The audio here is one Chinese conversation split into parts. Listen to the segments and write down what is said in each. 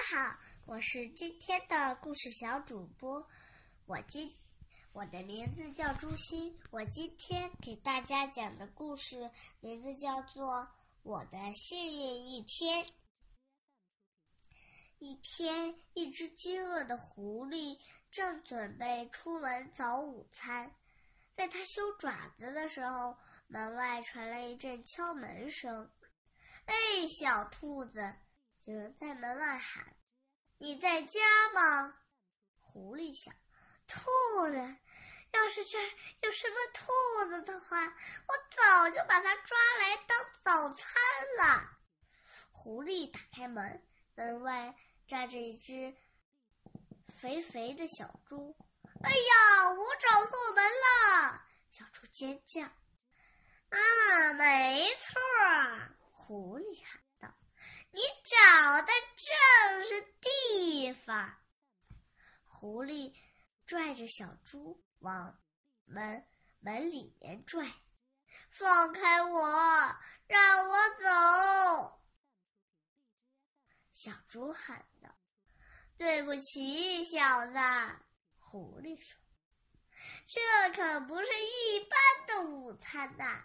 大家好，我是今天的故事小主播，我今我的名字叫朱欣，我今天给大家讲的故事名字叫做《我的幸运一天》。一天，一只饥饿的狐狸正准备出门找午餐，在它修爪子的时候，门外传来一阵敲门声。“哎，小兔子！”有人在门外喊：“你在家吗？”狐狸想：“兔子，要是这有什么兔子的话，我早就把它抓来当早餐了。”狐狸打开门，门外站着一只肥肥的小猪。“哎呀，我找错门了！”小猪尖叫。“啊，没错！”狐狸喊。你找的正是地方。狐狸拽着小猪往门门里面拽，放开我，让我走！小猪喊道：“对不起，小子。”狐狸说：“这可不是一般的午餐呐，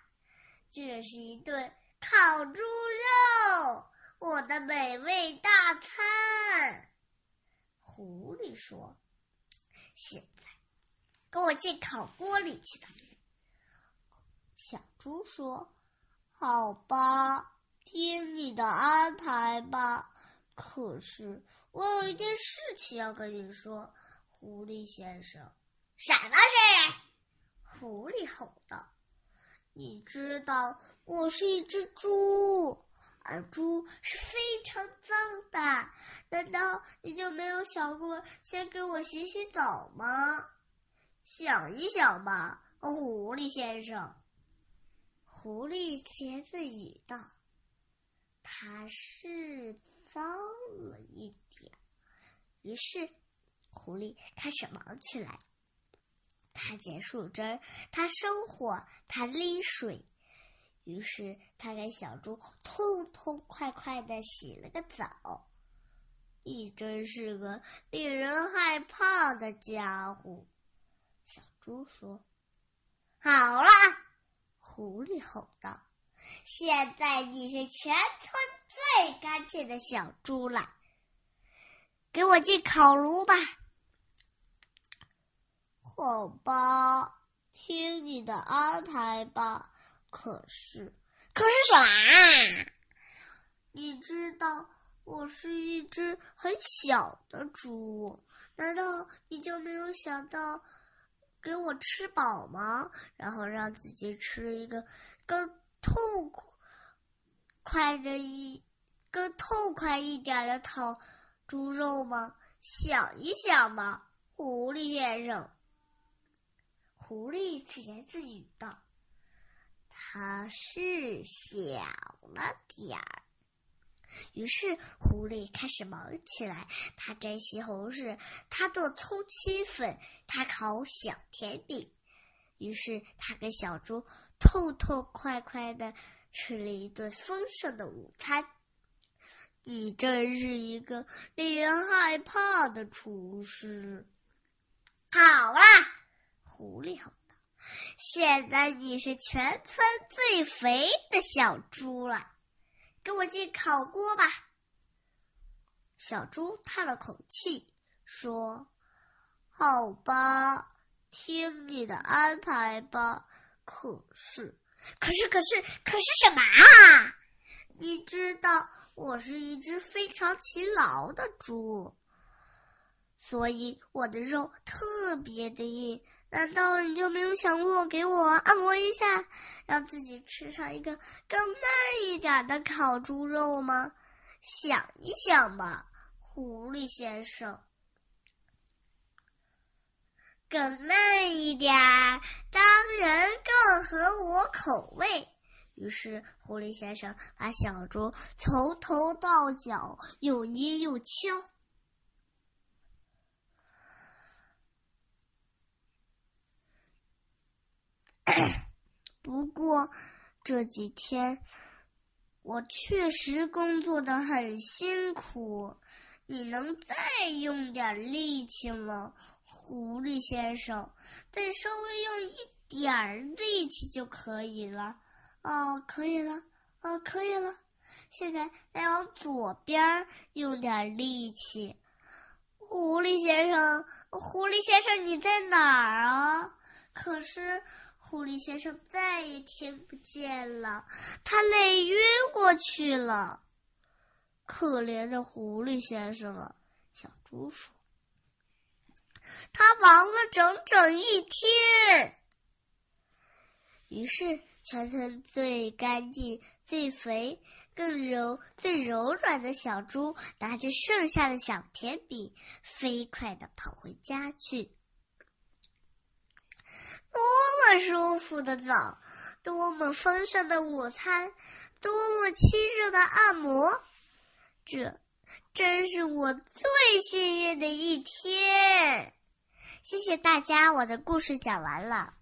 这是一顿烤猪肉。”我的美味大餐，狐狸说：“现在，跟我进烤锅里去吧。”小猪说：“好吧，听你的安排吧。可是我有一件事情要跟你说，狐狸先生。”“什么事？”狐狸吼道。“你知道，我是一只猪。”而猪是非常脏的，难道你就没有想过先给我洗洗澡吗？想一想吧，狐狸先生。狐狸自言自语道：“它是脏了一点。”于是，狐狸开始忙起来。它捡树枝，它生火，它拎水。于是他给小猪痛痛快快的洗了个澡，你真是个令人害怕的家伙。小猪说：“好了。”狐狸吼道：“现在你是全村最干净的小猪了，给我进烤炉吧。”好吧，听你的安排吧。可是，可是什么？你知道我是一只很小的猪，难道你就没有想到给我吃饱吗？然后让自己吃一个更痛快的一更痛快一点的烤猪肉吗？想一想吧，狐狸先生。狐狸自言自语道。他是小了点儿，于是狐狸开始忙起来。他摘西红柿，他做葱青粉，他烤小甜饼。于是他跟小猪痛痛快快的吃了一顿丰盛的午餐。你真是一个令人害怕的厨师。好啦，狐狸吼。现在你是全村最肥的小猪了，跟我进烤锅吧。小猪叹了口气，说：“好吧，听你的安排吧。可是，可是，可是，可是什么啊？你知道，我是一只非常勤劳的猪，所以我的肉特别的硬。”难道你就没有想过给我按摩一下，让自己吃上一个更嫩一点的烤猪肉吗？想一想吧，狐狸先生。更嫩一点，当然更合我口味。于是，狐狸先生把小猪从头到脚又捏又敲。不过这几天我确实工作的很辛苦，你能再用点力气吗，狐狸先生？再稍微用一点力气就可以了。哦，可以了，哦，可以了。现在再往左边用点力气。狐狸先生，狐狸先生，你在哪儿啊？可是狐狸先生再也听不见了，他累晕过去了。可怜的狐狸先生啊，小猪说：“他忙了整整一天。”于是，全村最干净、最肥、更柔、最柔软的小猪，拿着剩下的小甜饼，飞快的跑回家去。多么舒服的澡，多么丰盛的午餐，多么亲热的按摩！这真是我最幸运的一天。谢谢大家，我的故事讲完了。